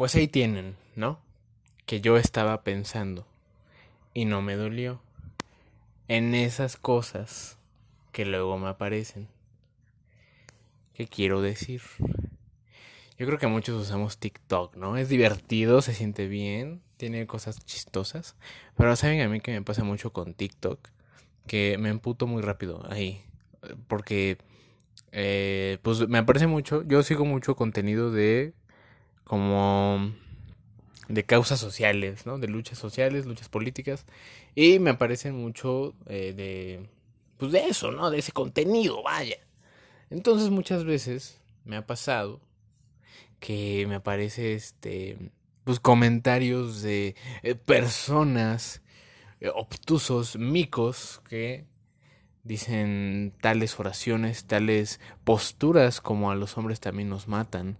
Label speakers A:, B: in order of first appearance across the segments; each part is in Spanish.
A: Pues ahí tienen, ¿no? Que yo estaba pensando y no me dolió en esas cosas que luego me aparecen. ¿Qué quiero decir? Yo creo que muchos usamos TikTok, ¿no? Es divertido, se siente bien, tiene cosas chistosas. Pero saben a mí que me pasa mucho con TikTok, que me emputo muy rápido ahí. Porque, eh, pues me aparece mucho, yo sigo mucho contenido de como de causas sociales, ¿no? De luchas sociales, luchas políticas. Y me aparecen mucho eh, de, pues de eso, ¿no? De ese contenido, vaya. Entonces muchas veces me ha pasado que me aparece este, pues comentarios de eh, personas eh, obtusos, micos, que dicen tales oraciones, tales posturas como a los hombres también nos matan,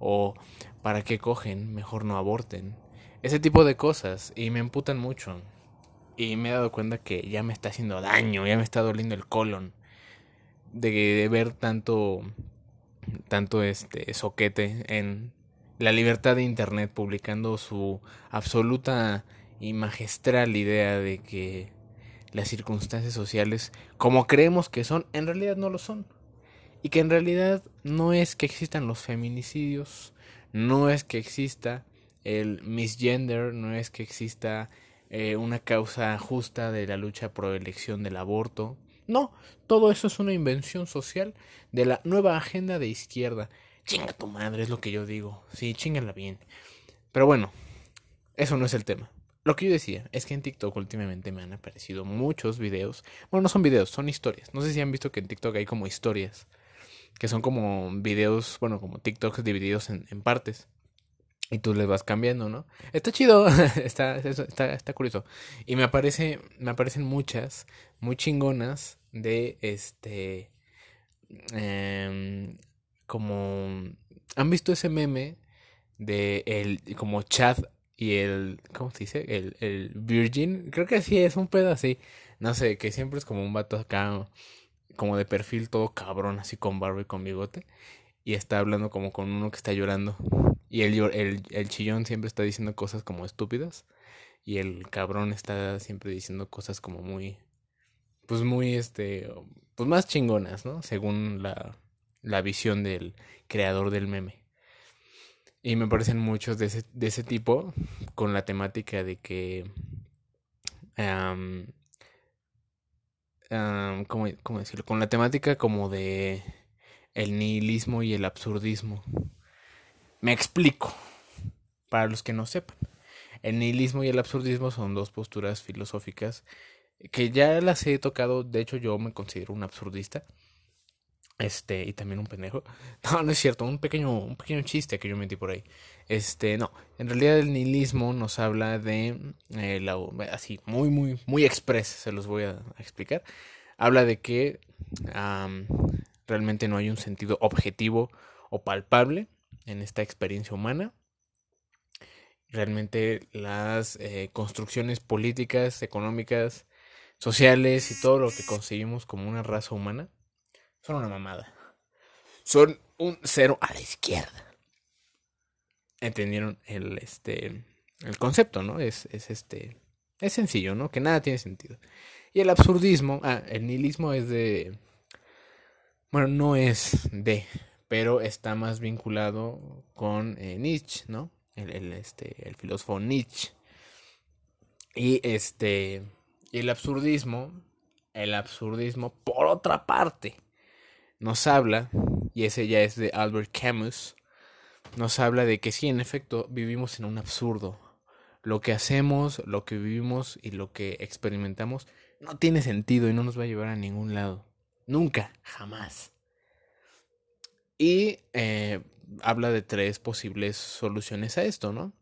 A: o para qué cogen, mejor no aborten. Ese tipo de cosas, y me emputan mucho. Y me he dado cuenta que ya me está haciendo daño, ya me está doliendo el colon. De, ver tanto, tanto este soquete en la libertad de Internet publicando su absoluta y magistral idea de que las circunstancias sociales, como creemos que son, en realidad no lo son. Y que en realidad no es que existan los feminicidios, no es que exista el misgender, no es que exista eh, una causa justa de la lucha por elección del aborto. No, todo eso es una invención social de la nueva agenda de izquierda. Chinga tu madre, es lo que yo digo. Sí, chingala bien. Pero bueno, eso no es el tema. Lo que yo decía es que en TikTok últimamente me han aparecido muchos videos. Bueno, no son videos, son historias. No sé si han visto que en TikTok hay como historias. Que son como videos, bueno, como TikToks divididos en, partes. Y tú les vas cambiando, ¿no? Está chido, está, está, está curioso. Y me aparece, me aparecen muchas, muy chingonas de este. Em, como. ¿Han visto ese meme de el como Chad y el. ¿Cómo se dice? El, el Virgin. Creo que sí, es un pedo así. No sé, que siempre es como un vato acá. Como de perfil todo cabrón, así con barba y con bigote. Y está hablando como con uno que está llorando. Y el, el, el chillón siempre está diciendo cosas como estúpidas. Y el cabrón está siempre diciendo cosas como muy. Pues muy, este. Pues más chingonas, ¿no? Según la, la visión del creador del meme. Y me parecen muchos de ese, de ese tipo. Con la temática de que. ¿Cómo, ¿Cómo decirlo? Con la temática como de. El nihilismo y el absurdismo. Me explico, para los que no sepan. El nihilismo y el absurdismo son dos posturas filosóficas que ya las he tocado, de hecho yo me considero un absurdista. Este, y también un pendejo. No, no es cierto, un pequeño, un pequeño chiste que yo metí por ahí. Este, no, en realidad el nihilismo nos habla de, eh, la, así, muy, muy, muy express, se los voy a explicar. Habla de que realmente no hay un sentido objetivo o palpable en esta experiencia humana. Realmente las eh, construcciones políticas, económicas, sociales y todo lo que conseguimos como una raza humana son una mamada. Son un cero a la izquierda. ¿Entendieron el, este, el concepto, no? Es, es, este, es sencillo, ¿no? Que nada tiene sentido. Y el absurdismo, ah, el nihilismo es de, bueno, no es de, pero está más vinculado con eh, Nietzsche, ¿no? El, este, el filósofo Nietzsche. Y este, el absurdismo, el absurdismo, por otra parte, nos habla, y ese ya es de Albert Camus, nos habla de que sí, en efecto, vivimos en un absurdo. Lo que hacemos, lo que vivimos y lo que experimentamos no tiene sentido y no nos va a llevar a ningún lado. Nunca, jamás. Y eh, habla de tres posibles soluciones a esto, ¿no?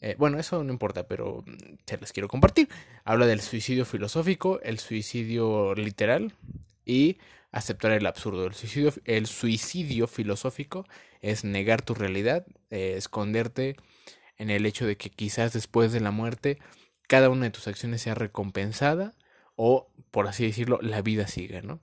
A: Eh, bueno, eso no importa, pero se las quiero compartir. Habla del suicidio filosófico, el suicidio literal y aceptar el absurdo. El suicidio, el suicidio filosófico es negar tu realidad, eh, esconderte en el hecho de que quizás después de la muerte cada una de tus acciones sea recompensada o, por así decirlo, la vida siga, ¿no?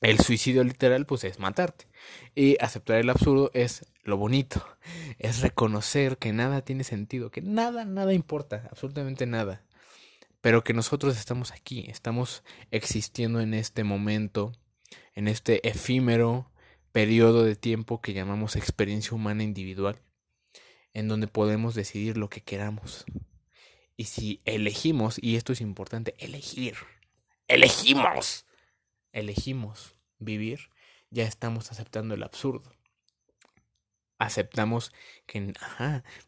A: El suicidio literal, pues es matarte. Y aceptar el absurdo es lo bonito. Es reconocer que nada tiene sentido, que nada, nada importa, absolutamente nada. Pero que nosotros estamos aquí, estamos existiendo en este momento, en este efímero periodo de tiempo que llamamos experiencia humana individual, en donde podemos decidir lo que queramos. Y si elegimos, y esto es importante, elegir, elegimos elegimos vivir, ya estamos aceptando el absurdo. Aceptamos que,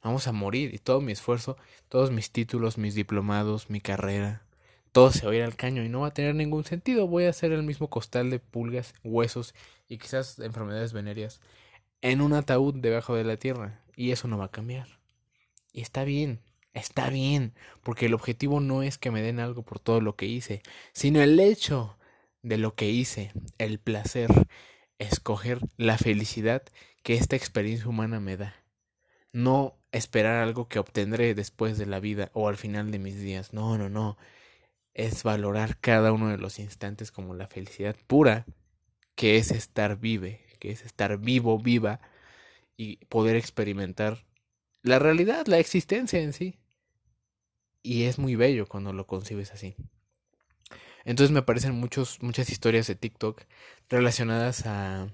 A: vamos a morir y todo mi esfuerzo, todos mis títulos, mis diplomados, mi carrera, todo se va a ir al caño y no va a tener ningún sentido. Voy a hacer el mismo costal de pulgas, huesos y quizás enfermedades venéreas en un ataúd debajo de la tierra y eso no va a cambiar. Y está bien, está bien, porque el objetivo no es que me den algo por todo lo que hice, sino el hecho de lo que hice, el placer, escoger la felicidad que esta experiencia humana me da. No esperar algo que obtendré después de la vida o al final de mis días. No, no, no. Es valorar cada uno de los instantes como la felicidad pura que es estar vive, que es estar vivo, viva y poder experimentar la realidad, la existencia en sí. Y es muy bello cuando lo concibes así. Entonces me aparecen muchos, muchas historias de TikTok relacionadas a,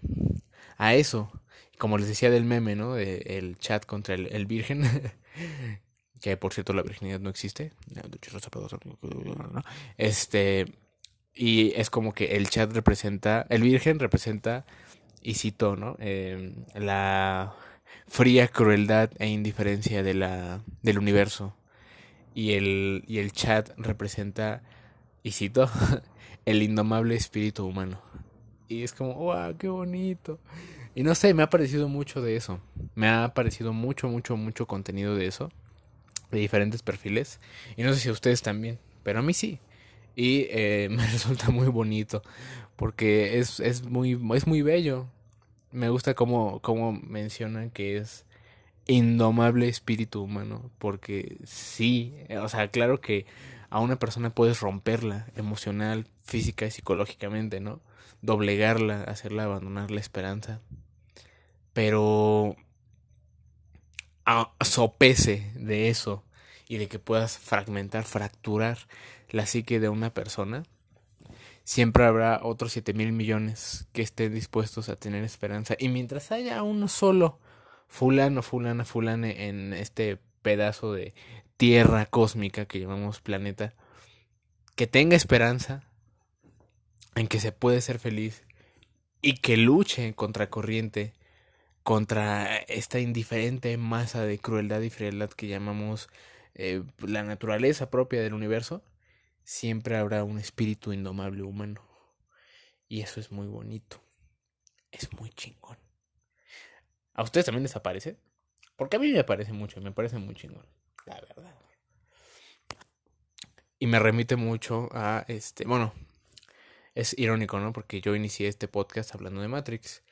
A: a eso. Como les decía del meme, ¿no? De, el chat contra el, el virgen. que por cierto la virginidad no existe. Este. Y es como que el chat representa. El virgen representa. Y cito, ¿no? Eh, la fría crueldad e indiferencia de la, del universo. Y el, y el chat representa y cito, el indomable espíritu humano. Y es como, wow, qué bonito. Y no sé, me ha parecido mucho de eso. Me ha parecido mucho, mucho, mucho contenido de eso. De diferentes perfiles. Y no sé si a ustedes también. Pero a mí sí. Y eh, me resulta muy bonito. Porque es, es, muy, es muy bello. Me gusta cómo, cómo mencionan que es indomable espíritu humano. Porque sí. O sea, claro que a una persona puedes romperla emocional, física y psicológicamente, ¿no? Doblegarla, hacerla abandonar la esperanza. Pero a sopese de eso y de que puedas fragmentar, fracturar la psique de una persona, siempre habrá otros siete mil millones que estén dispuestos a tener esperanza. Y mientras haya uno solo fulano, fulana, fulane en este pedazo de tierra cósmica que llamamos planeta, que tenga esperanza en que se puede ser feliz y que luche contra corriente, contra esta indiferente masa de crueldad y frialdad que llamamos eh, la naturaleza propia del universo, siempre habrá un espíritu indomable humano. Y eso es muy bonito. Es muy chingón. ¿A ustedes también les aparece? Porque a mí me parece mucho, me parece muy chingón la verdad. Y me remite mucho a este, bueno, es irónico, ¿no? Porque yo inicié este podcast hablando de Matrix.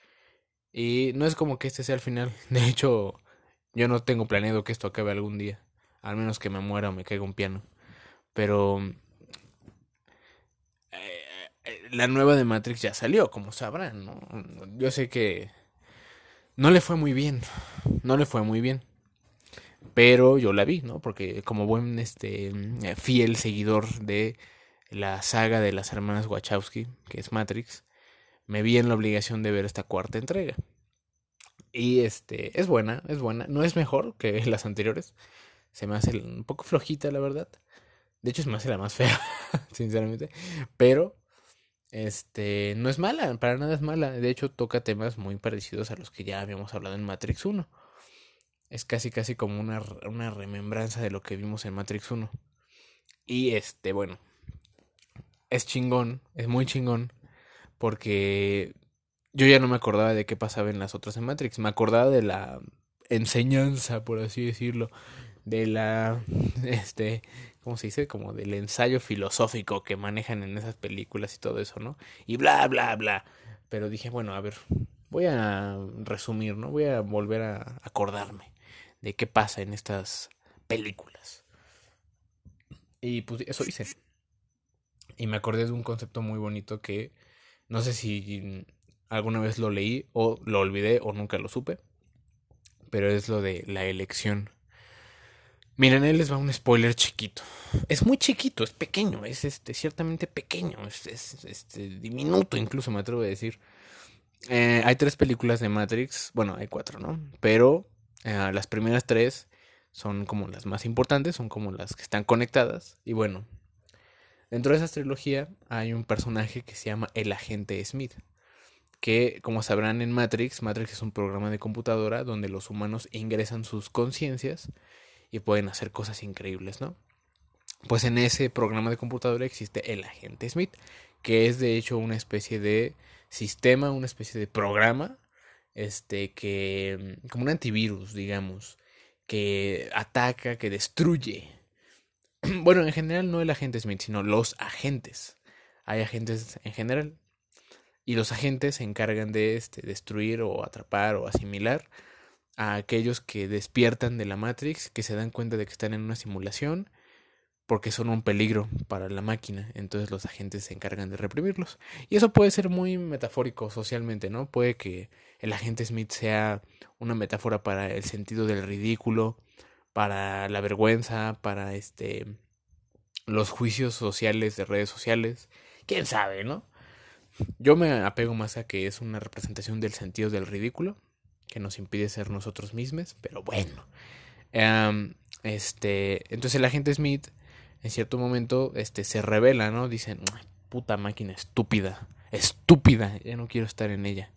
A: Y no es como que este sea el final. De hecho, yo no tengo planeado que esto acabe algún día. Al menos que me muera o me caiga un piano. Pero eh, la nueva de Matrix ya salió, como sabrán, ¿no? Yo sé que no le fue muy bien. No le fue muy bien pero yo la vi, ¿no? Porque como buen este eh, fiel seguidor de la saga de las hermanas Wachowski, que es Matrix, me vi en la obligación de ver esta cuarta entrega. Y este es buena, es buena, no es mejor que las anteriores. Se me hace un poco flojita, la verdad. De hecho, se me hace la más fea, sinceramente, pero este no es mala, para nada es mala. De hecho, toca temas muy parecidos a los que ya habíamos hablado en Matrix 1 es casi casi como una, una remembranza de lo que vimos en Matrix 1. Y este, bueno, es chingón, es muy chingón, porque yo ya no me acordaba de qué pasaba en las otras en Matrix, me acordaba de la enseñanza, por así decirlo, de la, este, ¿cómo se dice? Como del ensayo filosófico que manejan en esas películas y todo eso, ¿no? Y bla, bla, bla. Pero dije, bueno, a ver, voy a resumir, ¿no? Voy a volver a acordarme de qué pasa en estas películas. Y pues eso hice. Y me acordé de un concepto muy bonito que No sé si alguna vez lo leí o lo olvidé o nunca lo supe. Pero es lo de la elección. Miren, él les va un spoiler chiquito. Es muy chiquito, es pequeño, es este, ciertamente pequeño, es, este, diminuto incluso me atrevo a decir. Eh, hay tres películas de Matrix, bueno, hay cuatro, ¿no? Pero eh, las primeras tres son como las más importantes, son como las que están conectadas. Y bueno, dentro de esa trilogía hay un personaje que se llama el agente Smith que como sabrán en Matrix, Matrix es un programa de computadora donde los humanos ingresan sus conciencias y pueden hacer cosas increíbles, ¿no? Pues en ese programa de computadora existe el agente Smith, que es de hecho una especie de sistema, una especie de programa, este que como un antivirus, digamos, que ataca, que destruye. Bueno, en general no el agente Smith, sino los agentes. Hay agentes en general, y los agentes se encargan de este, destruir o atrapar o asimilar a aquellos que despiertan de la Matrix, que se dan cuenta de que están en una simulación porque son un peligro para la máquina, entonces los agentes se encargan de reprimirlos. Y eso puede ser muy metafórico socialmente, ¿no? Puede que el agente Smith sea una metáfora para el sentido del ridículo, para la vergüenza, para este los juicios sociales de redes sociales, quién sabe, ¿no? Yo me apego más a que es una representación del sentido del ridículo, que nos impide ser nosotros mismos, pero bueno. este, entonces el agente Smith, en cierto momento, este, se revela, ¿no? Dicen, puta máquina estúpida, estúpida, ya no quiero estar en ella.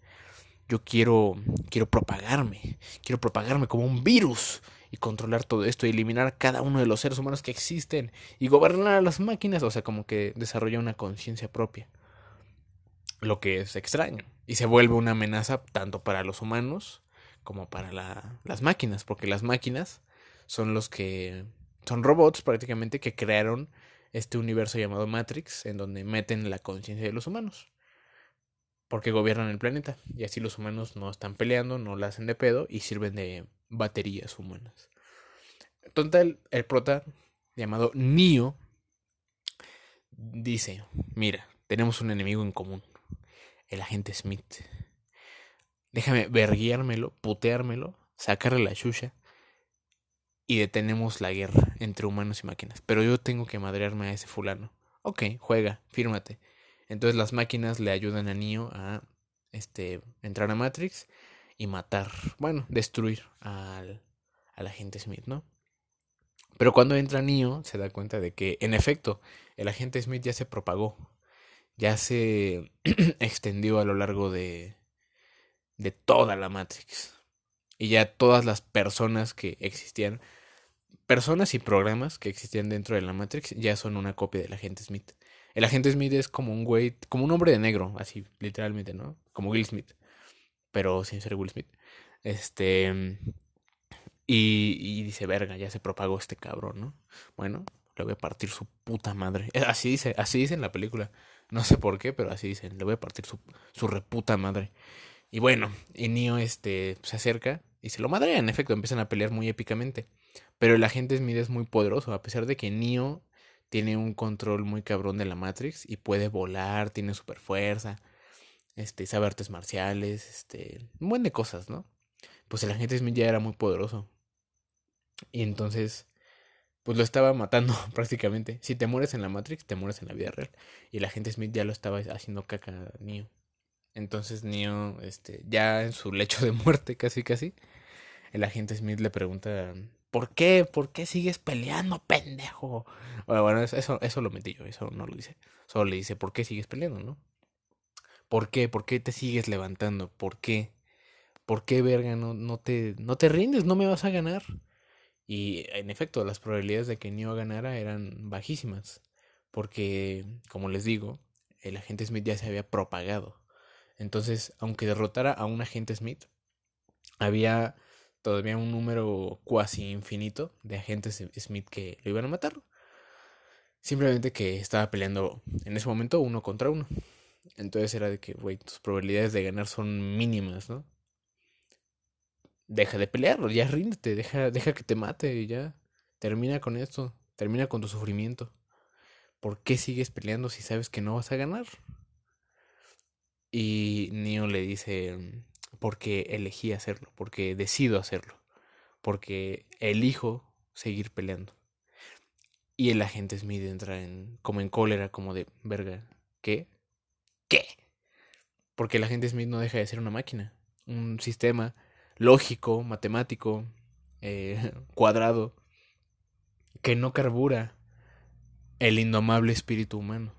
A: Yo quiero, quiero propagarme, quiero propagarme como un virus y controlar todo esto y eliminar a cada uno de los seres humanos que existen y gobernar a las máquinas, o sea, como que desarrolla una conciencia propia lo que es extraño. Y se vuelve una amenaza tanto para los humanos como para las máquinas, porque las máquinas son los que son robots prácticamente que crearon este universo llamado Matrix, en donde meten la conciencia de los humanos. Porque gobiernan el planeta. Y así los humanos no están peleando, no la hacen de pedo y sirven de baterías humanas. Total, el prota, llamado Neo, dice: Mira, tenemos un enemigo en común el agente Smith. Déjame verguiármelo, puteármelo, sacarle la chucha y detenemos la guerra entre humanos y máquinas. Pero yo tengo que madrearme a ese fulano. Ok, juega, fírmate. Entonces las máquinas le ayudan a Neo a este, entrar a Matrix y matar, bueno, destruir al, al agente Smith, ¿no? Pero cuando entra Neo se da cuenta de que, en efecto, el agente Smith ya se propagó ya se extendió a lo largo de, de toda la Matrix. Y ya todas las personas que existían, personas y programas que existían dentro de la Matrix, ya son una copia del agente Smith. El agente Smith es como un güey, como un hombre de negro, así, literalmente, ¿no? Como Will Smith, pero sin ser Will Smith. Este. Y, y dice, verga, ya se propagó este cabrón, ¿no? Bueno, le voy a partir su puta madre. Así dice, así dice en la película. No sé por qué, pero así dicen, le voy a partir su, su reputa madre. Y bueno, y Neo este, se acerca y se lo madrea, en efecto, empiezan a pelear muy épicamente. Pero el agente Smith es muy poderoso, a pesar de que Neo tiene un control muy cabrón de la Matrix y puede volar, tiene super fuerza, este, sabe artes marciales, este, un buen de cosas, ¿no? Pues el agente Smith ya era muy poderoso. Y entonces pues lo estaba matando prácticamente. Si te mueres en la Matrix, te mueres en la vida real. Y el agente Smith ya lo estaba haciendo caca a Neo. Entonces Neo, este, ya en su lecho de muerte, casi casi, el agente Smith le pregunta, ¿por qué? ¿Por qué sigues peleando, pendejo? Bueno, bueno, eso, eso lo metí yo, eso no lo dice. Solo le dice, ¿por qué sigues peleando, no? ¿Por qué? ¿Por qué te sigues levantando? ¿Por qué? ¿Por qué, verga, no, no, te, no te rindes? ¿No me vas a ganar? Y en efecto, las probabilidades de que Neo ganara eran bajísimas, porque, como les digo, el agente Smith ya se había propagado. Entonces, aunque derrotara a un agente Smith, había todavía un número cuasi infinito de agentes Smith que lo iban a matar. Simplemente que estaba peleando en ese momento uno contra uno. Entonces era de que, güey, tus probabilidades de ganar son mínimas, ¿no? deja de pelear, ya ríndete, deja, deja que te mate y ya. Termina con esto, termina con tu sufrimiento. ¿Por qué sigues peleando si sabes que no vas a ganar? Y Neo le dice, porque elegí hacerlo, porque decido hacerlo, porque elijo seguir peleando. Y el agente Smith entra en, como en cólera, como de, verga, ¿qué? ¿Qué? Porque el agente Smith no deja de ser una máquina, un sistema lógico, matemático, eh, cuadrado, que no carbura el indomable espíritu humano.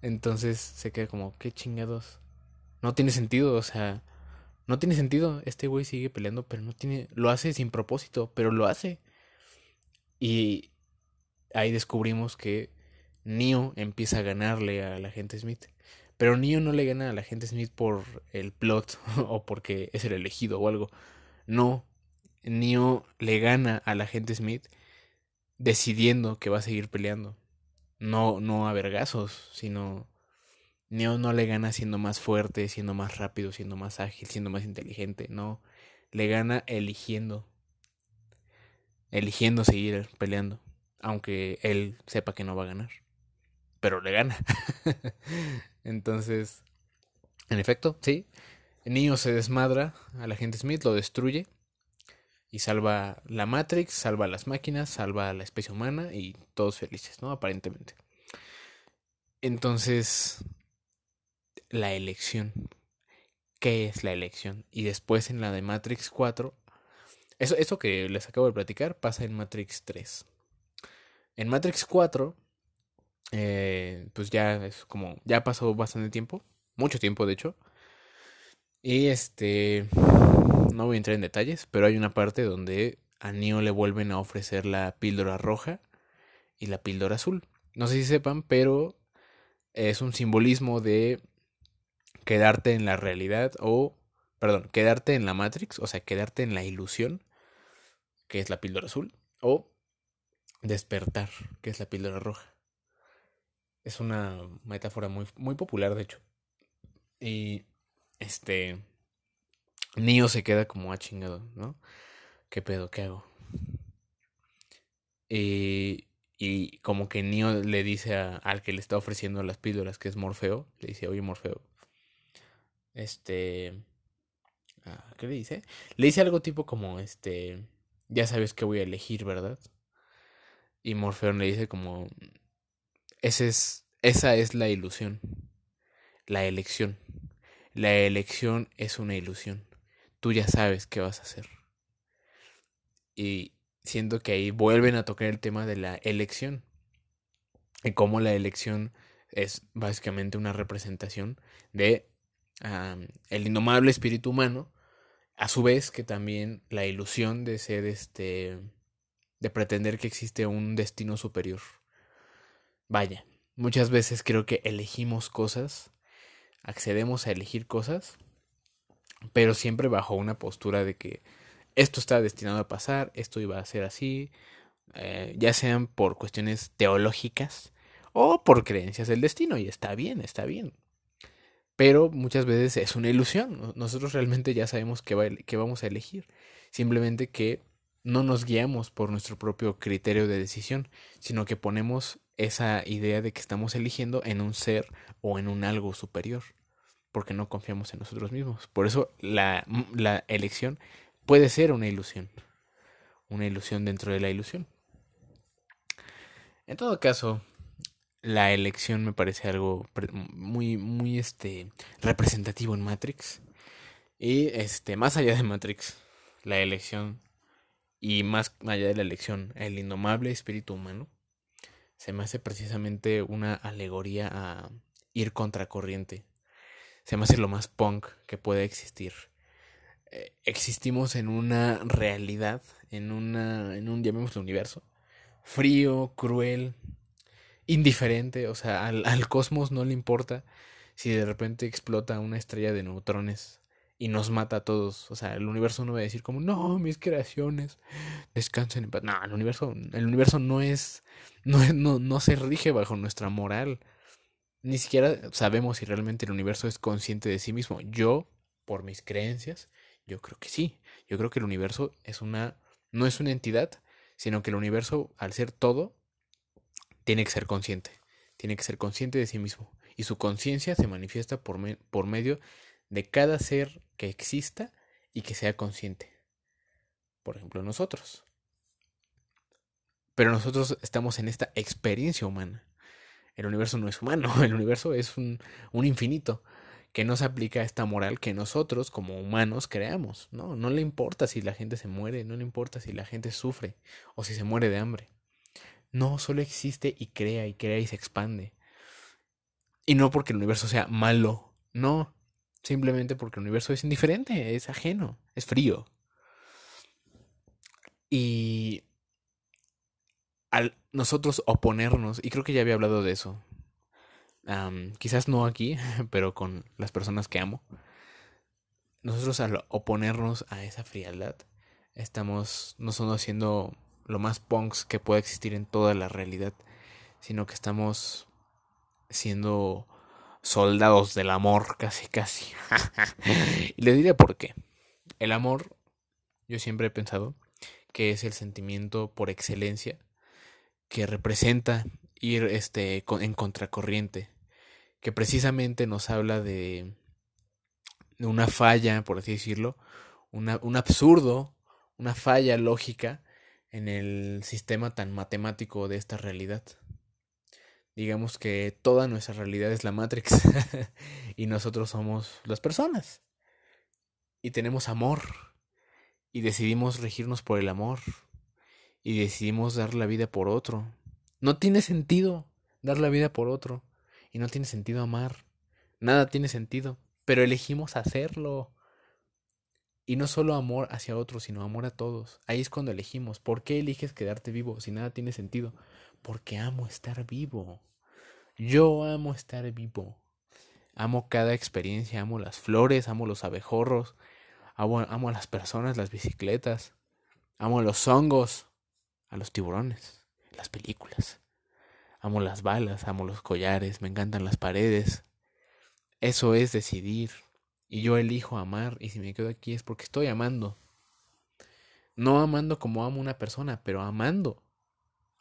A: Entonces se queda como, ¿qué chingados? No tiene sentido, o sea, no tiene sentido. Este güey sigue peleando, pero no tiene. Lo hace sin propósito, pero lo hace. Y ahí descubrimos que Neo empieza a ganarle a la gente Smith. Pero Neo no le gana a la gente Smith por el plot o porque es el elegido o algo. No. Neo le gana a la gente Smith decidiendo que va a seguir peleando. No, no a vergazos, sino Neo no le gana siendo más fuerte, siendo más rápido, siendo más ágil, siendo más inteligente. No, le gana eligiendo. Eligiendo seguir peleando. Aunque él sepa que no va a ganar. Pero le gana. Entonces, en efecto, sí. Neo se desmadra a la Smith, lo destruye y salva la Matrix, salva las máquinas, salva a la especie humana y todos felices, ¿no? Aparentemente. Entonces, la elección. ¿Qué es la elección? Y después en la de Matrix 4, eso, eso que les acabo de platicar pasa en Matrix 3. En Matrix 4, eh, pues ya es como, ya pasó bastante tiempo, mucho tiempo de hecho. Y este, no voy a entrar en detalles, pero hay una parte donde a Neo le vuelven a ofrecer la píldora roja y la píldora azul. No sé si sepan, pero es un simbolismo de quedarte en la realidad o, perdón, quedarte en la Matrix, o sea, quedarte en la ilusión, que es la píldora azul, o despertar, que es la píldora roja. Es una metáfora muy, muy popular, de hecho. Y este Neo se queda como a ah, chingado, ¿no? ¿Qué pedo? ¿Qué hago? Y, y como que Neo le dice al que le está ofreciendo las píldoras, que es Morfeo, le dice, oye Morfeo, este... Ah, ¿Qué le dice? Le dice algo tipo como, este, ya sabes que voy a elegir, ¿verdad? Y Morfeo le dice como, ese es, esa es la ilusión, la elección. La elección es una ilusión tú ya sabes qué vas a hacer. Y siento que ahí vuelven a tocar el tema de la elección. Y cómo la elección es básicamente una representación de el indomable espíritu humano, a su vez que también la ilusión de ser este de pretender que existe un destino superior. Vaya, muchas veces creo que elegimos cosas, accedemos a elegir cosas pero siempre bajo una postura de que esto está destinado a pasar, esto iba a ser así, eh, ya sean por cuestiones teológicas o por creencias del destino, y está bien, está bien. Pero muchas veces es una ilusión, nosotros realmente ya sabemos qué, qué vamos a elegir, simplemente que no nos guiamos por nuestro propio criterio de decisión, sino que ponemos esa idea de que estamos eligiendo en un ser o en un algo superior porque no confiamos en nosotros mismos. Por eso la, la elección puede ser una ilusión, una ilusión dentro de la ilusión. En todo caso, la elección me parece algo muy, muy este, representativo en Matrix. Y este, más allá de Matrix, la elección y más allá de la elección, el indomable espíritu humano, se me hace precisamente una alegoría a ir contracorriente se me hace lo más punk que puede existir. Eh, existimos en una realidad, en una, en un, llamémoslo universo, frío, cruel, indiferente, o sea, al, al cosmos no le importa si de repente explota una estrella de neutrones y nos mata a todos. O sea, el universo no va a decir como, no, mis creaciones descansen en paz. No, el universo, el universo no es, no, no, no se rige bajo nuestra moral ni siquiera sabemos si realmente el universo es consciente de sí mismo. Yo, por mis creencias, yo creo que sí. Yo creo que el universo es una no es una entidad, sino que el universo, al ser todo, tiene que ser consciente. Tiene que ser consciente de sí mismo. y su conciencia se manifiesta por, por medio de cada ser que exista y que sea consciente. Por ejemplo, nosotros. Pero nosotros estamos en esta experiencia humana. El universo no es humano, el universo es un, un infinito que no se aplica a esta moral que nosotros como humanos creamos. No, no le importa si la gente se muere, no le importa si la gente sufre o si se muere de hambre. No, solo existe y crea y crea y se expande. Y no porque el universo sea malo, no, simplemente porque el universo es indiferente, es ajeno, es frío. Y al nosotros oponernos, y creo que ya había hablado de eso, quizás no aquí, pero con las personas que amo, nosotros al oponernos a esa frialdad, estamos no solo haciendo lo más punks que pueda existir en toda la realidad, sino que estamos siendo soldados del amor, casi, casi. y le diré por qué. El amor, yo siempre he pensado que es el sentimiento por excelencia que representa ir este, en contracorriente, que precisamente nos habla de, de una falla, por así decirlo, una, un absurdo, una falla lógica en el sistema tan matemático de esta realidad. Digamos que toda nuestra realidad es la Matrix y nosotros somos las personas. Y tenemos amor y decidimos regirnos por el amor y decidimos dar la vida por otro. No tiene sentido dar la vida por otro y no tiene sentido amar. Nada tiene sentido, pero elegimos hacerlo. Y no solo amor hacia otros, sino amor a todos. Ahí es cuando elegimos. ¿Por qué eliges quedarte vivo si nada tiene sentido? Porque amo estar vivo. Yo amo estar vivo. Amo cada experiencia, amo las flores, amo los abejorros, amo, a las personas, las bicicletas, amo a los hongos, a los tiburones, las películas. Amo las balas, amo los collares, me encantan las paredes. Eso es decidir. Y yo elijo amar y si me quedo aquí es porque estoy amando. No amando como amo una persona, pero amando.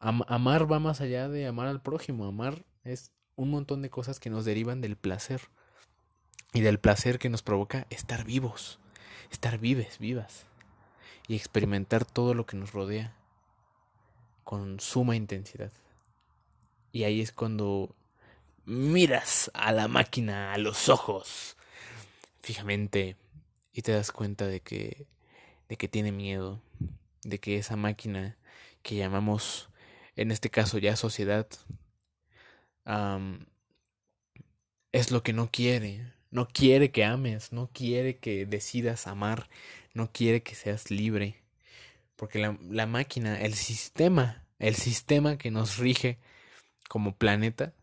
A: Amar va más allá de amar al prójimo. Amar es un montón de cosas que nos derivan del placer. Y del placer que nos provoca estar vivos. Estar vives, vivas. Y experimentar todo lo que nos rodea. Con suma intensidad. Y ahí es cuando miras a la máquina a los ojos fijamente y te das cuenta de que de que tiene miedo, de que esa máquina que llamamos en este caso ya sociedad es lo que no quiere, no quiere que ames, no quiere que decidas amar, no quiere que seas libre, porque la, la máquina, el sistema, el sistema que nos rige como planeta,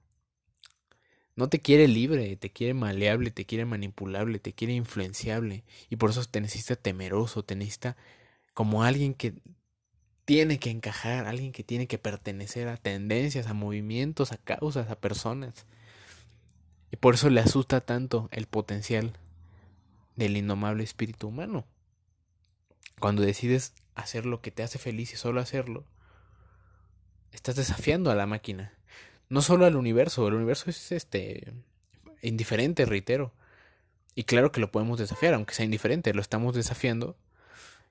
A: no te quiere libre, te quiere maleable, te quiere manipulable, te quiere influenciable. Y por eso te necesita temeroso, te necesita como alguien que tiene que encajar, alguien que tiene que pertenecer a tendencias, a movimientos, a causas, a personas. Y por eso le asusta tanto el potencial del indomable espíritu humano. Cuando decides hacer lo que te hace feliz y solo hacerlo, estás desafiando a la máquina no solo al universo, el universo es este indiferente, reitero. Y claro que lo podemos desafiar, aunque sea indiferente, lo estamos desafiando,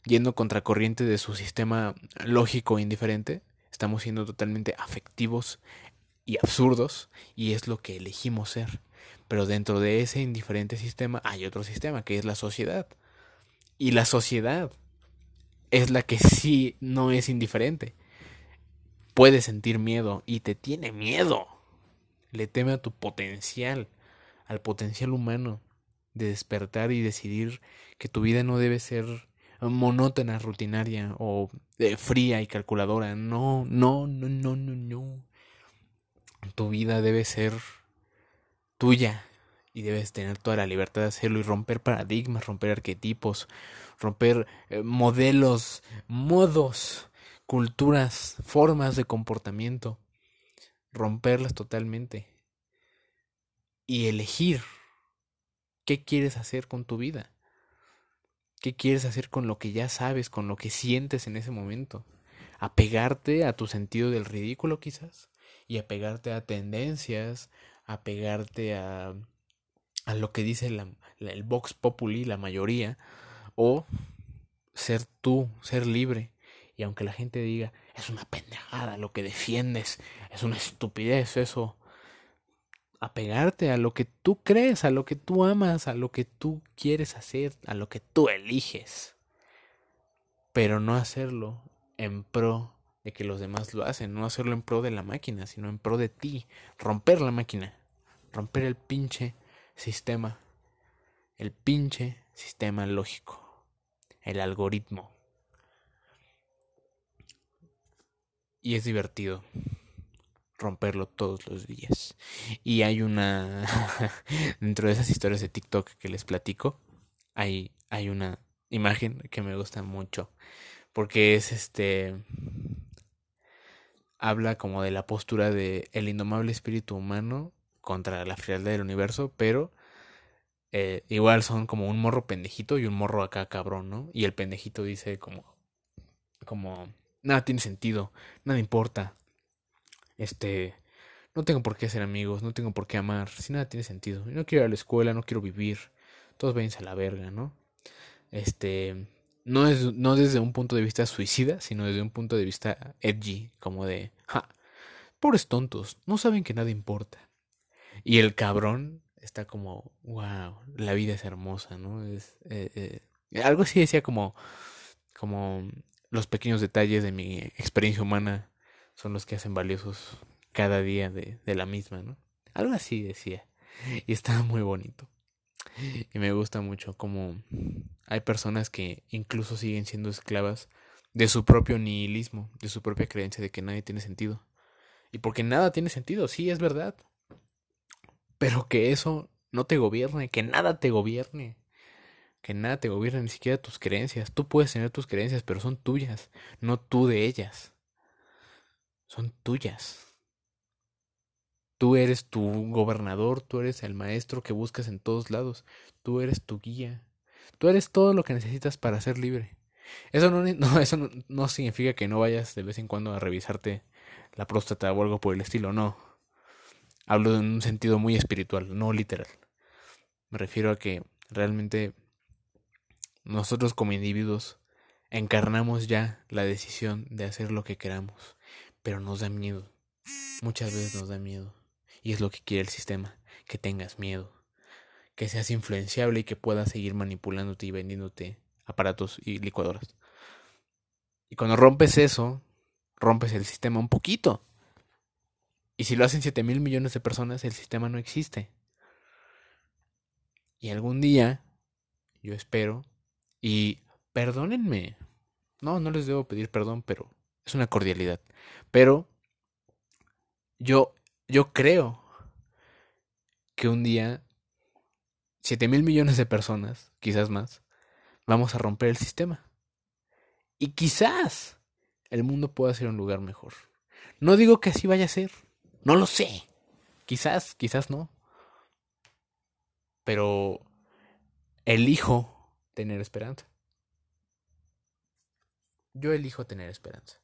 A: yendo contracorriente de su sistema lógico indiferente, estamos siendo totalmente afectivos y absurdos, y es lo que elegimos ser. Pero dentro de ese indiferente sistema hay otro sistema, que es la sociedad. Y la sociedad es la que sí no es indiferente puede sentir miedo y te tiene miedo. Le teme a tu potencial, al potencial humano de despertar y decidir que tu vida no debe ser monótona, rutinaria o eh, fría y calculadora. No, no, no, no, no, no. Tu vida debe ser tuya y debes tener toda la libertad de hacerlo y romper paradigmas, romper arquetipos, romper eh, modelos, modos culturas, formas de comportamiento, romperlas totalmente y elegir qué quieres hacer con tu vida, qué quieres hacer con lo que ya sabes, con lo que sientes en ese momento, apegarte a tu sentido del ridículo quizás y apegarte a tendencias, apegarte a, a lo que dice el Vox Populi, la mayoría, o ser tú, ser libre. Y aunque la gente diga, es una pendejada lo que defiendes, es una estupidez eso, apegarte a lo que tú crees, a lo que tú amas, a lo que tú quieres hacer, a lo que tú eliges. Pero no hacerlo en pro de que los demás lo hacen, no hacerlo en pro de la máquina, sino en pro de ti, romper la máquina, romper el pinche sistema, el pinche sistema lógico, el algoritmo. Y es divertido romperlo todos los días. Y hay una, dentro de esas historias de TikTok que les platico, hay, hay una imagen que me gusta mucho, porque es este, habla como de la postura de el indomable espíritu humano contra la frialdad del universo, pero eh, igual son como un morro pendejito y un morro acá cabrón, ¿no? Y el pendejito dice como, como, nada tiene sentido, nada importa, este, no tengo por qué ser amigos, no tengo por qué amar, si nada tiene sentido. no quiero ir a la escuela, no quiero vivir, todos váyanse a la verga, ¿no? Este, no es no desde un punto de vista suicida, sino desde un punto de vista edgy, como de, ja, pobres tontos, no saben que nada importa. Y el cabrón está como, wow, la vida es hermosa, ¿no? Es eh, eh, algo así decía como, como los pequeños detalles de mi experiencia humana son los que hacen valiosos cada día de, de la misma, ¿no? Algo así decía. Y estaba muy bonito. Y me gusta mucho como hay personas que incluso siguen siendo esclavas de su propio nihilismo, de su propia creencia de que nadie tiene sentido. Y porque nada tiene sentido, sí, es verdad. Pero que eso no te gobierne, que nada te gobierne. Que nada te gobierne, ni siquiera tus creencias. Tú puedes tener tus creencias, pero son tuyas, no tú de ellas son tuyas. Tú eres tu gobernador, tú eres el maestro que buscas en todos lados, tú eres tu guía, tú eres todo lo que necesitas para ser libre. Eso no, eso no, significa que no vayas de vez en cuando a revisarte la próstata o algo por el estilo, no. Hablo en un sentido muy espiritual, no literal. Me refiero a que realmente nosotros como individuos encarnamos ya la decisión de hacer lo que queramos pero nos da miedo. Muchas veces nos da miedo. Y es lo que quiere el sistema, que tengas miedo, que seas influenciable y que puedas seguir manipulándote y vendiéndote aparatos y licuadoras. Y cuando rompes eso, rompes el sistema un poquito. Y si lo hacen 7 mil millones de personas, el sistema no existe. Y algún día, yo espero, y perdónenme. No, no les debo pedir perdón, pero es una cordialidad. Pero yo, yo creo que un día 7 mil millones de personas, quizás más, vamos a romper el sistema. Y quizás el mundo pueda ser un lugar mejor. No digo que así vaya a ser, no lo sé. Quizás, quizás no. Pero elijo tener esperanza. Yo elijo tener esperanza.